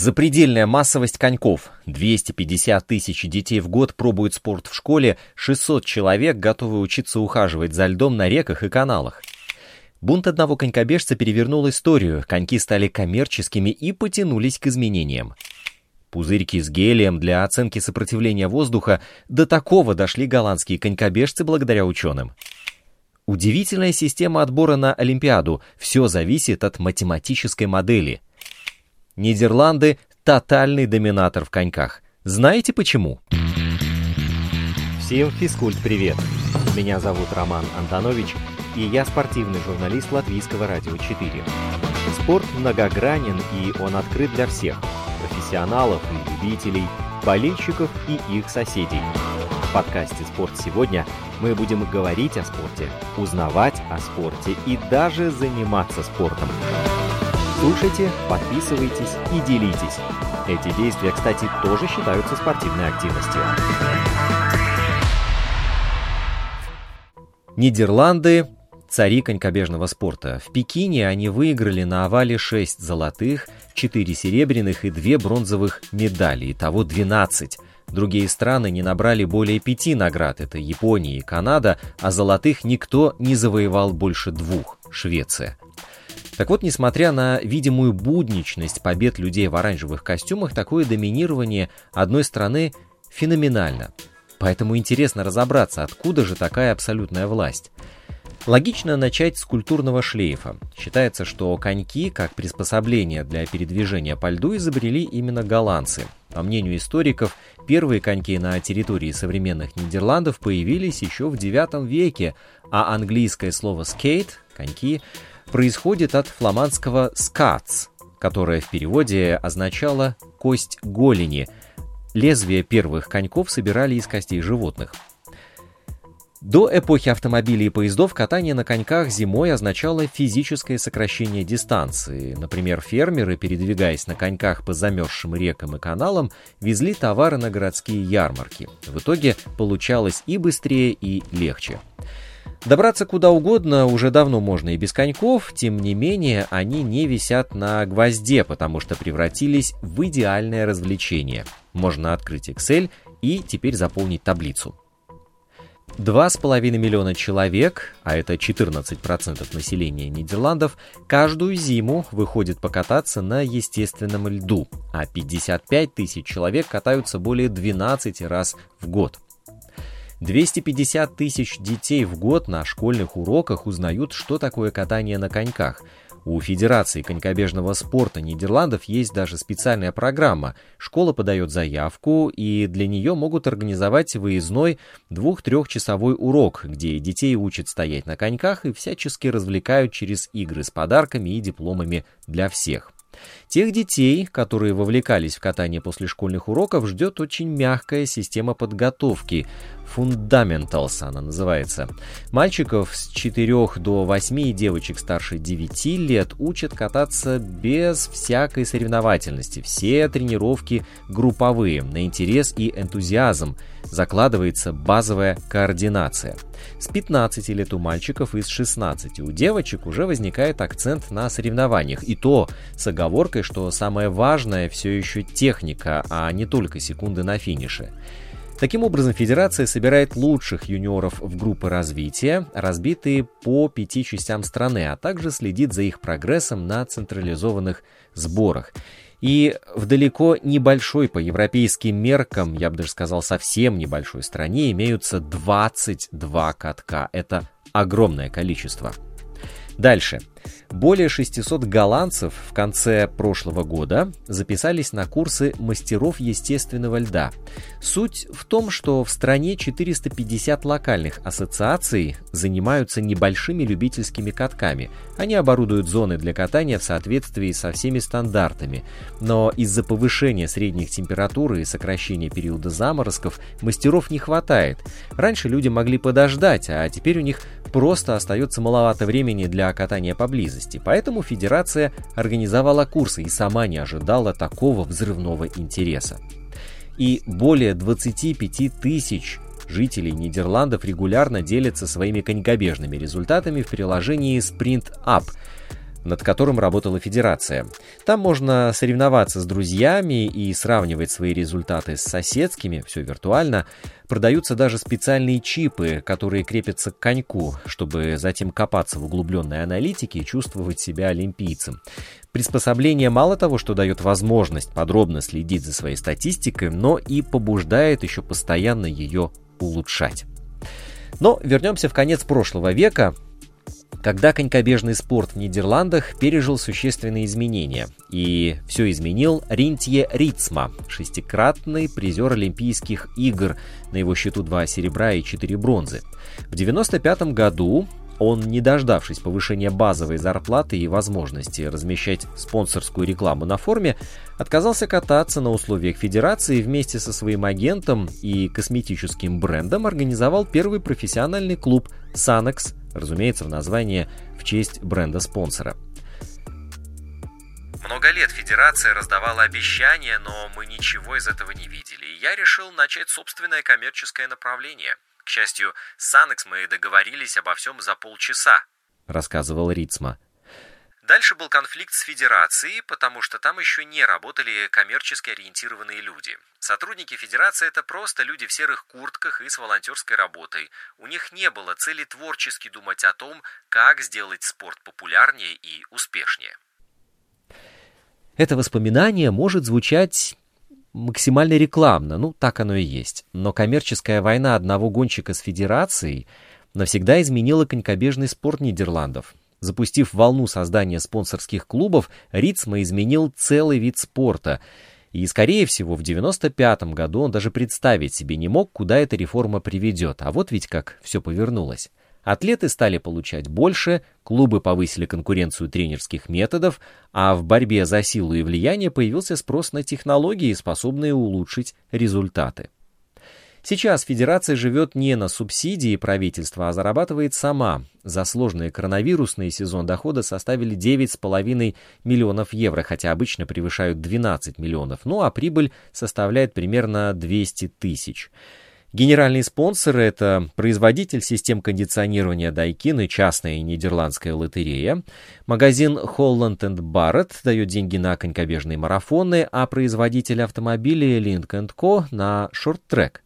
Запредельная массовость коньков. 250 тысяч детей в год пробуют спорт в школе, 600 человек готовы учиться ухаживать за льдом на реках и каналах. Бунт одного конькобежца перевернул историю, коньки стали коммерческими и потянулись к изменениям. Пузырьки с гелием для оценки сопротивления воздуха до такого дошли голландские конькобежцы благодаря ученым. Удивительная система отбора на Олимпиаду. Все зависит от математической модели – Нидерланды – тотальный доминатор в коньках. Знаете почему? Всем физкульт-привет! Меня зовут Роман Антонович, и я спортивный журналист Латвийского радио 4. Спорт многогранен, и он открыт для всех – профессионалов и любителей, болельщиков и их соседей. В подкасте «Спорт сегодня» мы будем говорить о спорте, узнавать о спорте и даже заниматься спортом. Слушайте, подписывайтесь и делитесь. Эти действия, кстати, тоже считаются спортивной активностью. Нидерланды – цари конькобежного спорта. В Пекине они выиграли на овале 6 золотых, 4 серебряных и 2 бронзовых медали, итого 12. Другие страны не набрали более пяти наград, это Япония и Канада, а золотых никто не завоевал больше двух – Швеция. Так вот, несмотря на видимую будничность побед людей в оранжевых костюмах, такое доминирование одной страны феноменально. Поэтому интересно разобраться, откуда же такая абсолютная власть. Логично начать с культурного шлейфа. Считается, что коньки, как приспособление для передвижения по льду, изобрели именно голландцы. По мнению историков, первые коньки на территории современных Нидерландов появились еще в IX веке, а английское слово «skate» — коньки — происходит от фламандского «скац», которое в переводе означало «кость голени». Лезвия первых коньков собирали из костей животных. До эпохи автомобилей и поездов катание на коньках зимой означало физическое сокращение дистанции. Например, фермеры, передвигаясь на коньках по замерзшим рекам и каналам, везли товары на городские ярмарки. В итоге получалось и быстрее, и легче. Добраться куда угодно уже давно можно и без коньков, тем не менее они не висят на гвозде, потому что превратились в идеальное развлечение. Можно открыть Excel и теперь заполнить таблицу. 2,5 миллиона человек, а это 14% населения Нидерландов, каждую зиму выходит покататься на естественном льду, а 55 тысяч человек катаются более 12 раз в год. 250 тысяч детей в год на школьных уроках узнают, что такое катание на коньках. У Федерации конькобежного спорта Нидерландов есть даже специальная программа. Школа подает заявку, и для нее могут организовать выездной двух-трехчасовой урок, где детей учат стоять на коньках и всячески развлекают через игры с подарками и дипломами для всех. Тех детей, которые вовлекались в катание после школьных уроков, ждет очень мягкая система подготовки. Fundamentals она называется. Мальчиков с 4 до 8 и девочек старше 9 лет учат кататься без всякой соревновательности. Все тренировки групповые, на интерес и энтузиазм. Закладывается базовая координация. С 15 лет у мальчиков и с 16 у девочек уже возникает акцент на соревнованиях. И то с оговоркой, что самое важное все еще техника, а не только секунды на финише. Таким образом, Федерация собирает лучших юниоров в группы развития, разбитые по пяти частям страны, а также следит за их прогрессом на централизованных сборах. И в далеко небольшой по европейским меркам, я бы даже сказал совсем небольшой стране, имеются 22 катка. Это огромное количество. Дальше. Более 600 голландцев в конце прошлого года записались на курсы мастеров естественного льда. Суть в том, что в стране 450 локальных ассоциаций занимаются небольшими любительскими катками. Они оборудуют зоны для катания в соответствии со всеми стандартами. Но из-за повышения средних температур и сокращения периода заморозков мастеров не хватает. Раньше люди могли подождать, а теперь у них просто остается маловато времени для катания поблизости поэтому Федерация организовала курсы и сама не ожидала такого взрывного интереса. И более 25 тысяч жителей Нидерландов регулярно делятся своими конькобежными результатами в приложении Sprint Up. Над которым работала федерация. Там можно соревноваться с друзьями и сравнивать свои результаты с соседскими, все виртуально. Продаются даже специальные чипы, которые крепятся к коньку, чтобы затем копаться в углубленной аналитике и чувствовать себя олимпийцем. Приспособление мало того, что дает возможность подробно следить за своей статистикой, но и побуждает еще постоянно ее улучшать. Но вернемся в конец прошлого века, когда конькобежный спорт в Нидерландах пережил существенные изменения. И все изменил Ринтье Рицма, шестикратный призер Олимпийских игр, на его счету два серебра и четыре бронзы. В 1995 году он, не дождавшись повышения базовой зарплаты и возможности размещать спонсорскую рекламу на форме, отказался кататься на условиях федерации вместе со своим агентом и косметическим брендом организовал первый профессиональный клуб Sanex, разумеется, в названии в честь бренда-спонсора. Много лет федерация раздавала обещания, но мы ничего из этого не видели, я решил начать собственное коммерческое направление – к счастью, с Анекс мы договорились обо всем за полчаса», — рассказывал Рицма. Дальше был конфликт с Федерацией, потому что там еще не работали коммерчески ориентированные люди. Сотрудники Федерации – это просто люди в серых куртках и с волонтерской работой. У них не было цели творчески думать о том, как сделать спорт популярнее и успешнее. Это воспоминание может звучать максимально рекламно, ну так оно и есть. Но коммерческая война одного гонщика с федерацией навсегда изменила конькобежный спорт Нидерландов. Запустив волну создания спонсорских клубов, Рицма изменил целый вид спорта. И, скорее всего, в 95 году он даже представить себе не мог, куда эта реформа приведет. А вот ведь как все повернулось. Атлеты стали получать больше, клубы повысили конкуренцию тренерских методов, а в борьбе за силу и влияние появился спрос на технологии, способные улучшить результаты. Сейчас федерация живет не на субсидии правительства, а зарабатывает сама. За сложный коронавирусный сезон дохода составили 9,5 миллионов евро, хотя обычно превышают 12 миллионов, ну а прибыль составляет примерно 200 тысяч. Генеральные спонсоры – это производитель систем кондиционирования Daikin и частная нидерландская лотерея. Магазин Holland Barrett дает деньги на конькобежные марафоны, а производитель автомобилей Link Co. на шорт-трек.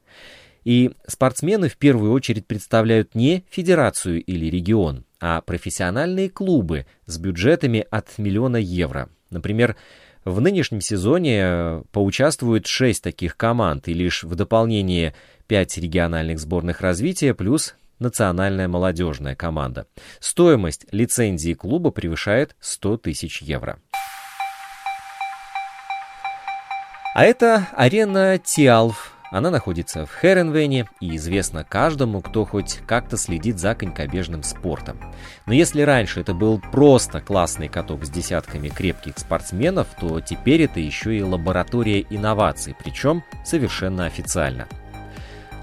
И спортсмены в первую очередь представляют не федерацию или регион, а профессиональные клубы с бюджетами от миллиона евро. Например, в нынешнем сезоне поучаствуют шесть таких команд, и лишь в дополнение 5 региональных сборных развития плюс национальная молодежная команда. Стоимость лицензии клуба превышает 100 тысяч евро. А это арена Тиалф. Она находится в Херенвене и известна каждому, кто хоть как-то следит за конькобежным спортом. Но если раньше это был просто классный каток с десятками крепких спортсменов, то теперь это еще и лаборатория инноваций, причем совершенно официально –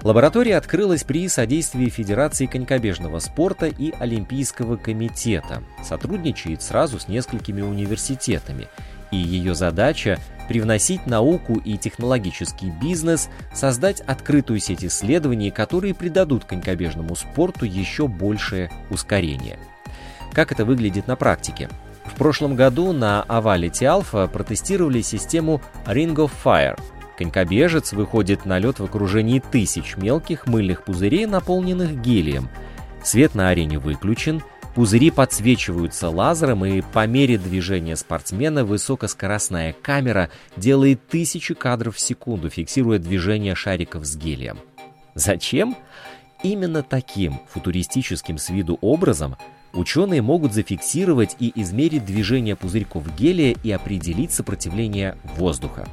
Лаборатория открылась при содействии Федерации конькобежного спорта и Олимпийского комитета. Сотрудничает сразу с несколькими университетами. И ее задача – привносить науку и технологический бизнес, создать открытую сеть исследований, которые придадут конькобежному спорту еще большее ускорение. Как это выглядит на практике? В прошлом году на овале Тиалфа протестировали систему Ring of Fire – Конькобежец выходит на лед в окружении тысяч мелких мыльных пузырей, наполненных гелием. Свет на арене выключен, пузыри подсвечиваются лазером, и по мере движения спортсмена высокоскоростная камера делает тысячи кадров в секунду, фиксируя движение шариков с гелием. Зачем? Именно таким футуристическим с виду образом ученые могут зафиксировать и измерить движение пузырьков гелия и определить сопротивление воздуха.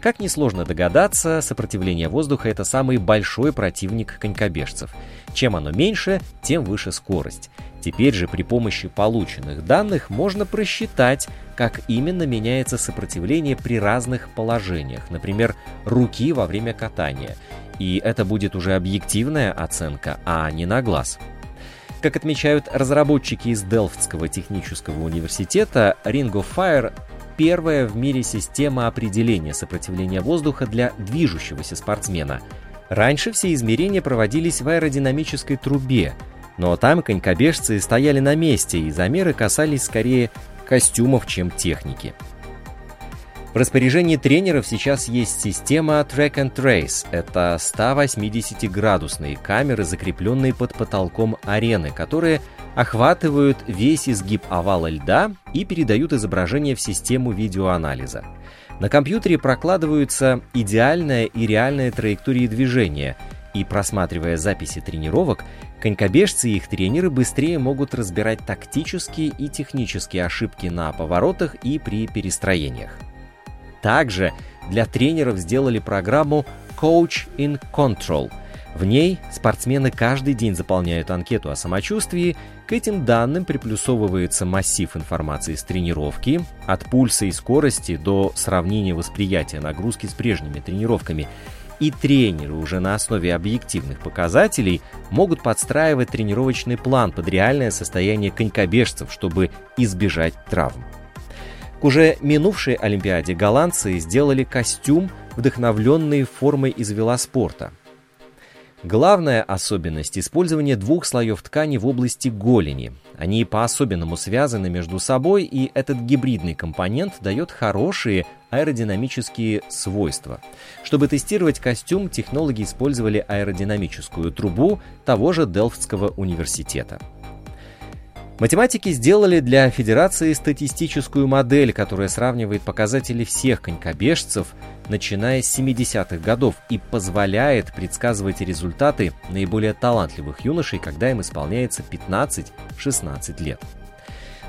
Как несложно догадаться, сопротивление воздуха – это самый большой противник конькобежцев. Чем оно меньше, тем выше скорость. Теперь же при помощи полученных данных можно просчитать, как именно меняется сопротивление при разных положениях, например, руки во время катания. И это будет уже объективная оценка, а не на глаз. Как отмечают разработчики из Делфтского технического университета, Ring of Fire первая в мире система определения сопротивления воздуха для движущегося спортсмена. Раньше все измерения проводились в аэродинамической трубе, но там конькобежцы стояли на месте, и замеры касались скорее костюмов, чем техники. В распоряжении тренеров сейчас есть система Track and Trace. Это 180-градусные камеры, закрепленные под потолком арены, которые охватывают весь изгиб овала льда и передают изображение в систему видеоанализа. На компьютере прокладываются идеальная и реальная траектории движения, и просматривая записи тренировок, конькобежцы и их тренеры быстрее могут разбирать тактические и технические ошибки на поворотах и при перестроениях. Также для тренеров сделали программу Coach in Control. В ней спортсмены каждый день заполняют анкету о самочувствии, к этим данным приплюсовывается массив информации с тренировки, от пульса и скорости до сравнения восприятия нагрузки с прежними тренировками. И тренеры уже на основе объективных показателей могут подстраивать тренировочный план под реальное состояние конькобежцев, чтобы избежать травм. К уже минувшей Олимпиаде голландцы сделали костюм, вдохновленный формой из велоспорта. Главная особенность – использование двух слоев ткани в области голени. Они по-особенному связаны между собой, и этот гибридный компонент дает хорошие аэродинамические свойства. Чтобы тестировать костюм, технологи использовали аэродинамическую трубу того же Делфтского университета. Математики сделали для Федерации статистическую модель, которая сравнивает показатели всех конькобежцев, начиная с 70-х годов, и позволяет предсказывать результаты наиболее талантливых юношей, когда им исполняется 15-16 лет.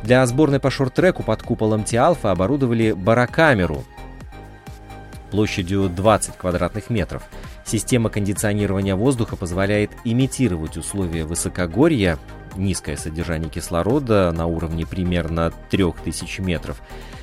Для сборной по шорт-треку под куполом Тиалфа оборудовали барокамеру площадью 20 квадратных метров. Система кондиционирования воздуха позволяет имитировать условия высокогорья, низкое содержание кислорода на уровне примерно 3000 метров,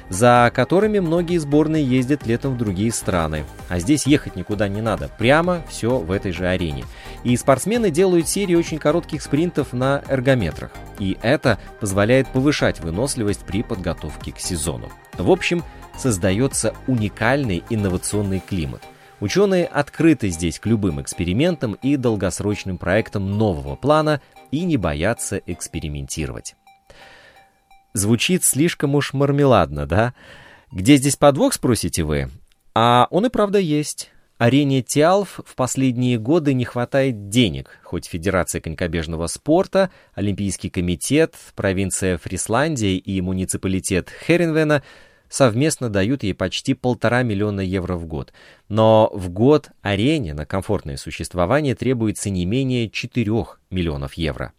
за которыми многие сборные ездят летом в другие страны. А здесь ехать никуда не надо, прямо все в этой же арене. И спортсмены делают серии очень коротких спринтов на эргометрах. И это позволяет повышать выносливость при подготовке к сезону. В общем, создается уникальный инновационный климат. Ученые открыты здесь к любым экспериментам и долгосрочным проектам нового плана и не боятся экспериментировать. Звучит слишком уж мармеладно, да? Где здесь подвох, спросите вы? А он и правда есть. Арене Тиалф в последние годы не хватает денег, хоть Федерация конькобежного спорта, Олимпийский комитет, провинция Фрисландия и муниципалитет Херенвена совместно дают ей почти полтора миллиона евро в год. Но в год арене на комфортное существование требуется не менее 4 миллионов евро.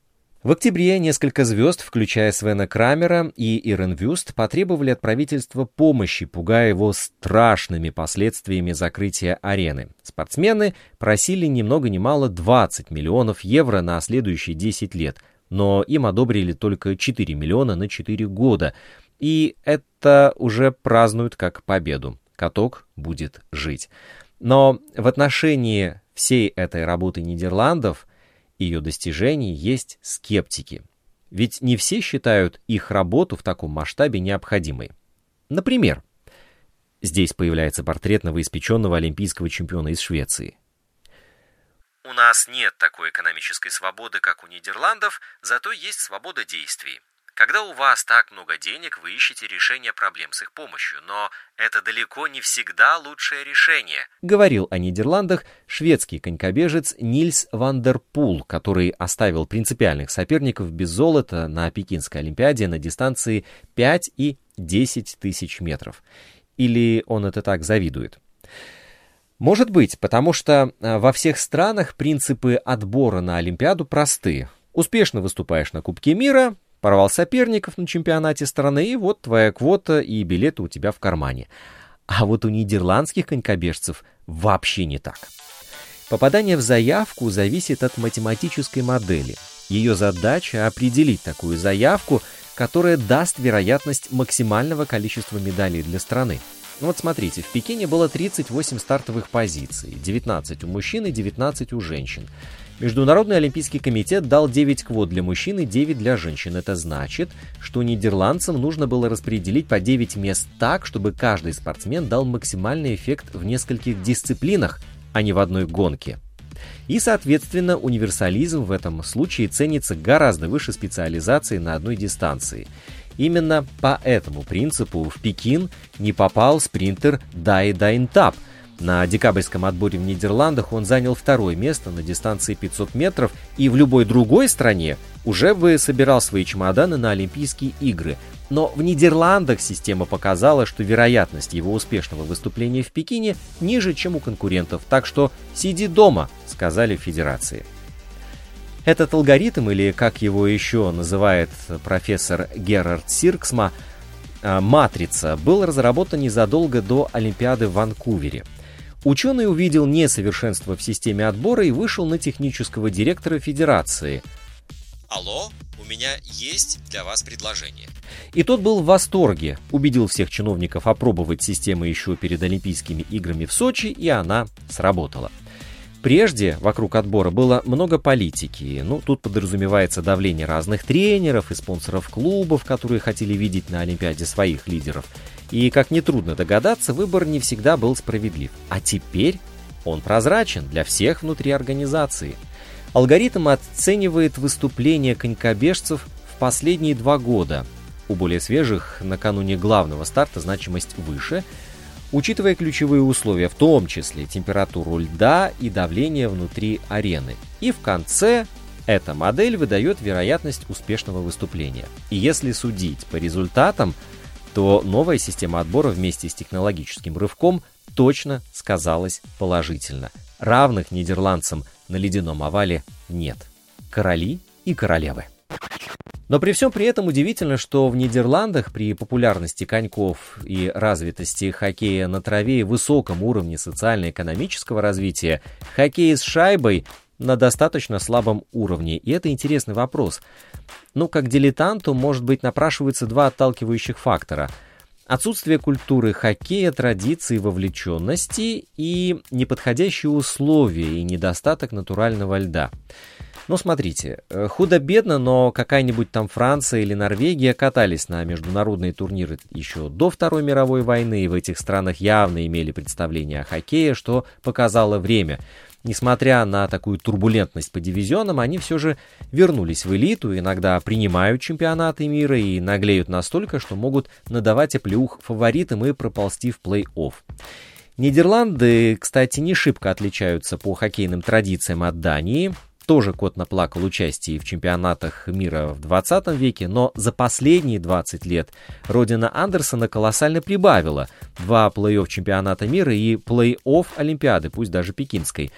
В октябре несколько звезд, включая Свена Крамера и Ирен Вюст, потребовали от правительства помощи, пугая его страшными последствиями закрытия арены. Спортсмены просили ни много ни мало 20 миллионов евро на следующие 10 лет, но им одобрили только 4 миллиона на 4 года, и это уже празднуют как победу. Каток будет жить. Но в отношении всей этой работы Нидерландов, ее достижений, есть скептики. Ведь не все считают их работу в таком масштабе необходимой. Например, здесь появляется портрет новоиспеченного олимпийского чемпиона из Швеции. У нас нет такой экономической свободы, как у Нидерландов, зато есть свобода действий. Когда у вас так много денег, вы ищете решение проблем с их помощью, но это далеко не всегда лучшее решение. Говорил о Нидерландах шведский конькобежец Нильс Вандерпул, который оставил принципиальных соперников без золота на Пекинской Олимпиаде на дистанции 5 и 10 тысяч метров. Или он это так завидует? Может быть, потому что э, во всех странах принципы отбора на Олимпиаду просты. Успешно выступаешь на Кубке мира, порвал соперников на чемпионате страны, и вот твоя квота и билеты у тебя в кармане. А вот у нидерландских конькобежцев вообще не так. Попадание в заявку зависит от математической модели. Ее задача определить такую заявку, которая даст вероятность максимального количества медалей для страны. Вот смотрите, в Пекине было 38 стартовых позиций, 19 у мужчин и 19 у женщин. Международный олимпийский комитет дал 9 квот для мужчин и 9 для женщин. Это значит, что нидерландцам нужно было распределить по 9 мест так, чтобы каждый спортсмен дал максимальный эффект в нескольких дисциплинах, а не в одной гонке. И, соответственно, универсализм в этом случае ценится гораздо выше специализации на одной дистанции. Именно по этому принципу в Пекин не попал спринтер Дай Дайнтап. На декабрьском отборе в Нидерландах он занял второе место на дистанции 500 метров и в любой другой стране уже бы собирал свои чемоданы на Олимпийские игры. Но в Нидерландах система показала, что вероятность его успешного выступления в Пекине ниже, чем у конкурентов, так что сиди дома, сказали в Федерации. Этот алгоритм, или как его еще называет профессор Герард Сирксма, «матрица», был разработан незадолго до Олимпиады в Ванкувере. Ученый увидел несовершенство в системе отбора и вышел на технического директора Федерации. «Алло, у меня есть для вас предложение». И тот был в восторге, убедил всех чиновников опробовать систему еще перед Олимпийскими играми в Сочи, и она сработала. Прежде вокруг отбора было много политики. Ну, тут подразумевается давление разных тренеров и спонсоров клубов, которые хотели видеть на Олимпиаде своих лидеров. И, как нетрудно догадаться, выбор не всегда был справедлив. А теперь он прозрачен для всех внутри организации. Алгоритм оценивает выступления конькобежцев в последние два года. У более свежих накануне главного старта значимость выше – учитывая ключевые условия, в том числе температуру льда и давление внутри арены. И в конце эта модель выдает вероятность успешного выступления. И если судить по результатам, то новая система отбора вместе с технологическим рывком точно сказалась положительно. Равных нидерландцам на ледяном овале нет. Короли и королевы. Но при всем при этом удивительно, что в Нидерландах при популярности коньков и развитости хоккея на траве и высоком уровне социально-экономического развития, хоккей с шайбой на достаточно слабом уровне. И это интересный вопрос. Ну, как дилетанту, может быть, напрашиваются два отталкивающих фактора. Отсутствие культуры хоккея, традиции, вовлеченности и неподходящие условия и недостаток натурального льда. Ну, смотрите, э, худо-бедно, но какая-нибудь там Франция или Норвегия катались на международные турниры еще до Второй мировой войны, и в этих странах явно имели представление о хоккее, что показало время. Несмотря на такую турбулентность по дивизионам, они все же вернулись в элиту, иногда принимают чемпионаты мира и наглеют настолько, что могут надавать оплеух фаворитам и проползти в плей-офф. Нидерланды, кстати, не шибко отличаются по хоккейным традициям от Дании тоже кот наплакал участие в чемпионатах мира в 20 веке, но за последние 20 лет родина Андерсона колоссально прибавила. Два плей-офф чемпионата мира и плей-офф Олимпиады, пусть даже пекинской.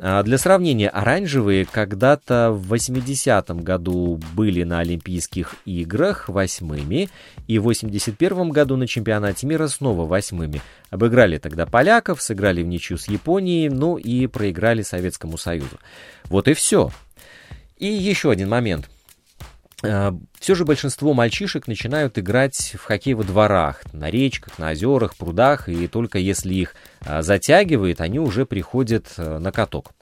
А для сравнения, оранжевые когда-то в 80-м году были на Олимпийских играх восьмыми, и в 81 году на чемпионате мира снова восьмыми. Обыграли тогда поляков, сыграли в ничью с Японией, ну и проиграли Советскому Союзу. Вот и все. И еще один момент. А, все же большинство мальчишек начинают играть в хоккей во дворах, на речках, на озерах, прудах, и только если их а, затягивает, они уже приходят а, на каток.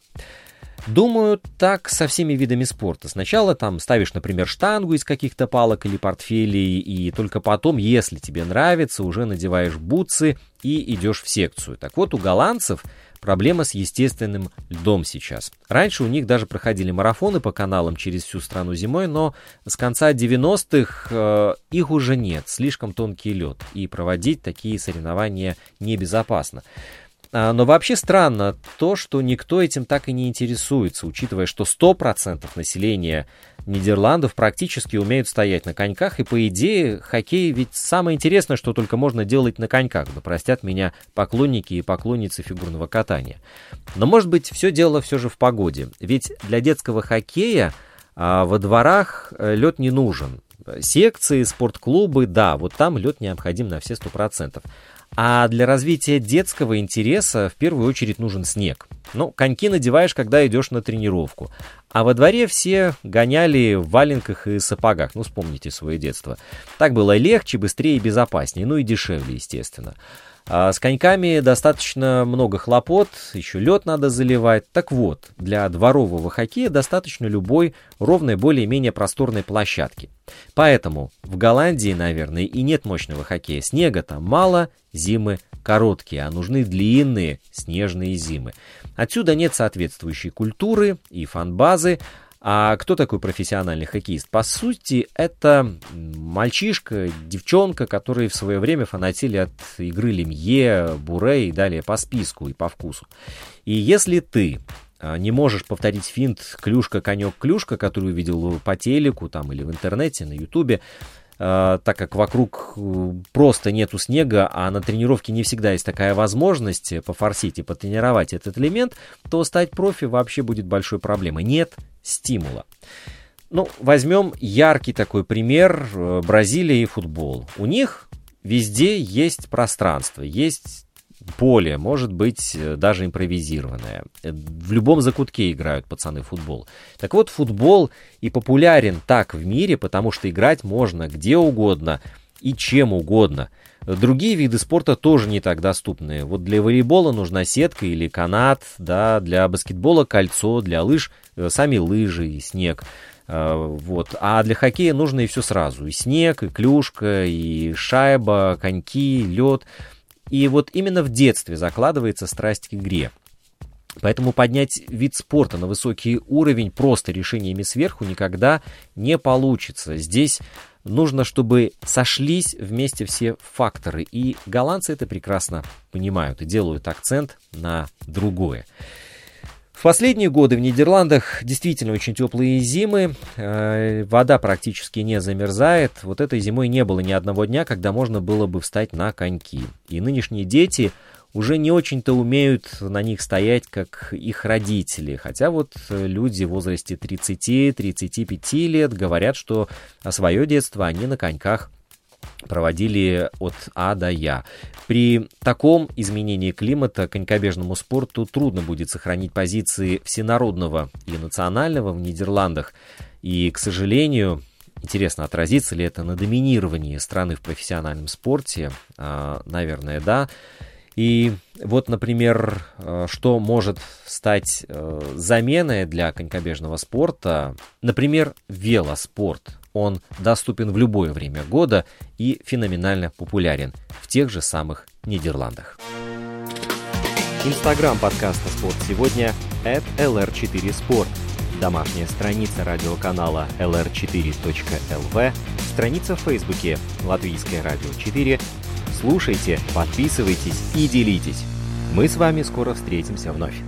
Думаю, так со всеми видами спорта. Сначала там ставишь, например, штангу из каких-то палок или портфелей, и только потом, если тебе нравится, уже надеваешь бутсы и идешь в секцию. Так вот, у голландцев проблема с естественным льдом сейчас. Раньше у них даже проходили марафоны по каналам через всю страну зимой, но с конца 90-х э, их уже нет, слишком тонкий лед, и проводить такие соревнования небезопасно. А, но вообще странно то, что никто этим так и не интересуется, учитывая, что 100% населения Нидерландов практически умеют стоять на коньках, и по идее хоккей ведь самое интересное, что только можно делать на коньках, да простят меня поклонники и поклонницы фигурного катания. Но может быть все дело все же в погоде, ведь для детского хоккея а, во дворах э, лед не нужен. Секции, спортклубы, да, вот там лед необходим на все 100%. А для развития детского интереса в первую очередь нужен снег. Ну, коньки надеваешь, когда идешь на тренировку. А во дворе все гоняли в валенках и сапогах. Ну, вспомните свое детство. Так было легче, быстрее и безопаснее. Ну и дешевле, естественно. А с коньками достаточно много хлопот, еще лед надо заливать. Так вот, для дворового хоккея достаточно любой ровной, более-менее просторной площадки. Поэтому в Голландии, наверное, и нет мощного хоккея. Снега там мало, зимы короткие, а нужны длинные снежные зимы. Отсюда нет соответствующей культуры и фанбазы, А кто такой профессиональный хоккеист? По сути, это мальчишка, девчонка, которые в свое время фанатели от игры Лемье, Буре и далее по списку и по вкусу. И если ты а, не можешь повторить финт клюшка, конек, клюшка, который увидел по телеку там, или в интернете, на ютубе, так как вокруг э, просто нету снега, а на тренировке не всегда есть такая возможность пофорсить и потренировать этот элемент, то стать профи вообще будет большой проблемой. Нет стимула. Ну, возьмем яркий такой пример э, Бразилия и футбол. У них везде есть пространство, есть поле, может быть, э, даже импровизированное. Э, в любом закутке играют пацаны футбол. Так вот, футбол и популярен так в мире, потому что играть можно где угодно и чем угодно. Другие виды спорта тоже не так доступны. Вот для волейбола нужна сетка или канат, да, для баскетбола кольцо, для лыж э, сами лыжи и снег. Вот. А для хоккея нужно и все сразу. И снег, и клюшка, и шайба, коньки, лед. И вот именно в детстве закладывается страсть к игре. Поэтому поднять вид спорта на высокий уровень просто решениями сверху никогда не получится. Здесь нужно, чтобы сошлись вместе все факторы. И голландцы это прекрасно понимают и делают акцент на другое. В последние годы в Нидерландах действительно очень теплые зимы, э, вода практически не замерзает. Вот этой зимой не было ни одного дня, когда можно было бы встать на коньки. И нынешние дети уже не очень-то умеют на них стоять, как их родители. Хотя вот люди в возрасте 30-35 лет говорят, что свое детство они на коньках проводили от А до Я. При таком изменении климата конькобежному спорту трудно будет сохранить позиции всенародного и национального в Нидерландах. И, к сожалению, интересно, отразится ли это на доминировании страны в профессиональном спорте? А, наверное, да. И вот, например, э, что может стать э, заменой для конькобежного спорта? Например, велоспорт. Он доступен в любое время года и феноменально популярен в тех же самых Нидерландах. Инстаграм подкаста «Спорт сегодня» at lr4sport. Домашняя страница радиоканала lr4.lv, страница в Фейсбуке «Латвийское радио 4», Слушайте, подписывайтесь и делитесь. Мы с вами скоро встретимся вновь.